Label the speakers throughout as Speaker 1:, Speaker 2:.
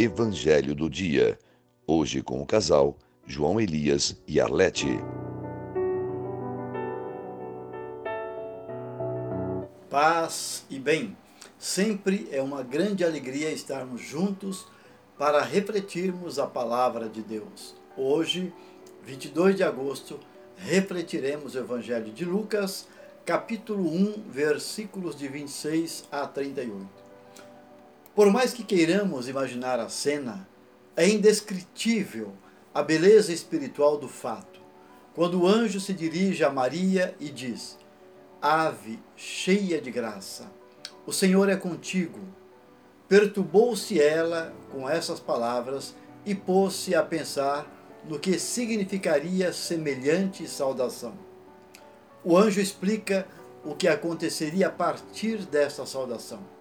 Speaker 1: Evangelho do Dia. Hoje com o casal João Elias e Arlete.
Speaker 2: Paz e bem. Sempre é uma grande alegria estarmos juntos para refletirmos a palavra de Deus. Hoje, 22 de agosto, refletiremos o Evangelho de Lucas, capítulo 1, versículos de 26 a 38. Por mais que queiramos imaginar a cena, é indescritível a beleza espiritual do fato. Quando o anjo se dirige a Maria e diz: Ave cheia de graça, o Senhor é contigo. Perturbou-se ela com essas palavras e pôs-se a pensar no que significaria semelhante saudação. O anjo explica o que aconteceria a partir desta saudação.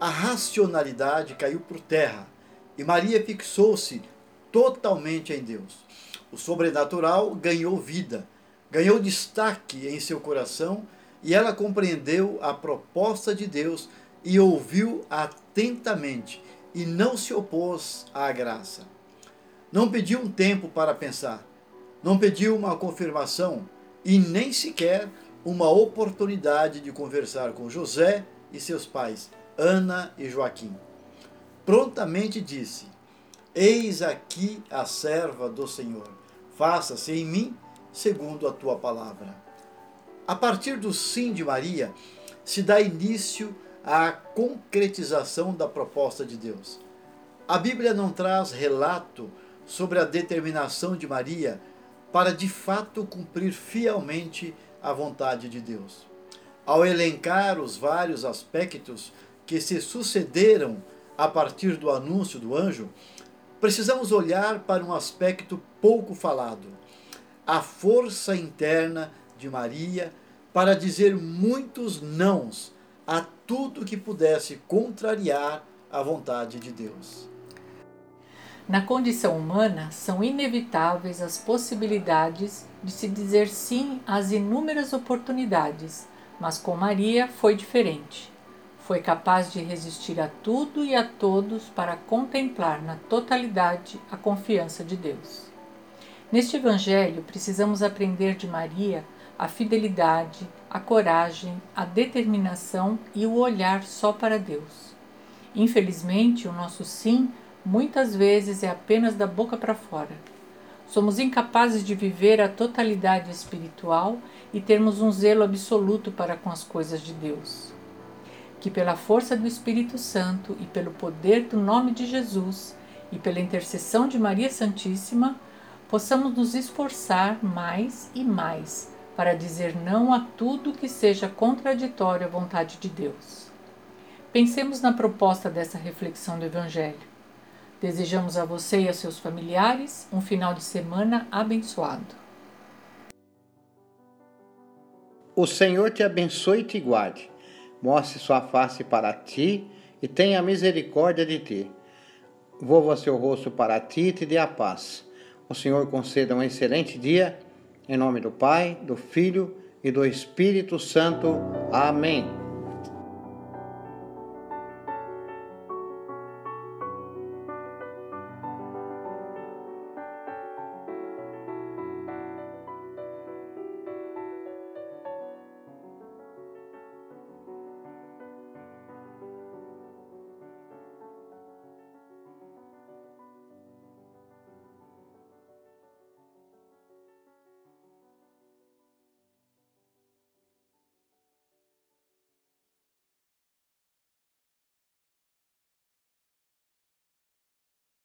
Speaker 2: A racionalidade caiu por terra e Maria fixou-se totalmente em Deus. O sobrenatural ganhou vida ganhou destaque em seu coração e ela compreendeu a proposta de Deus e ouviu atentamente e não se opôs à graça. Não pediu um tempo para pensar, não pediu uma confirmação e nem sequer uma oportunidade de conversar com José e seus pais, Ana e Joaquim. Prontamente disse: Eis aqui a serva do Senhor, faça-se em mim segundo a tua palavra. A partir do sim de Maria, se dá início à concretização da proposta de Deus. A Bíblia não traz relato sobre a determinação de Maria para de fato cumprir fielmente a vontade de Deus. Ao elencar os vários aspectos que se sucederam a partir do anúncio do anjo, precisamos olhar para um aspecto pouco falado a força interna de Maria para dizer muitos nãos a tudo que pudesse contrariar a vontade de Deus.
Speaker 3: Na condição humana, são inevitáveis as possibilidades de se dizer sim às inúmeras oportunidades, mas com Maria foi diferente. Foi capaz de resistir a tudo e a todos para contemplar na totalidade a confiança de Deus. Neste Evangelho, precisamos aprender de Maria a fidelidade, a coragem, a determinação e o olhar só para Deus. Infelizmente, o nosso sim muitas vezes é apenas da boca para fora. Somos incapazes de viver a totalidade espiritual e termos um zelo absoluto para com as coisas de Deus. Que pela força do Espírito Santo e pelo poder do nome de Jesus e pela intercessão de Maria Santíssima, possamos nos esforçar mais e mais para dizer não a tudo que seja contraditório à vontade de Deus. Pensemos na proposta dessa reflexão do Evangelho. Desejamos a você e a seus familiares um final de semana abençoado.
Speaker 4: O Senhor te abençoe e te guarde, mostre sua face para ti e tenha misericórdia de ti. Volva seu rosto para ti e te dê a paz o Senhor conceda um excelente dia. Em nome do Pai, do Filho e do Espírito Santo. Amém.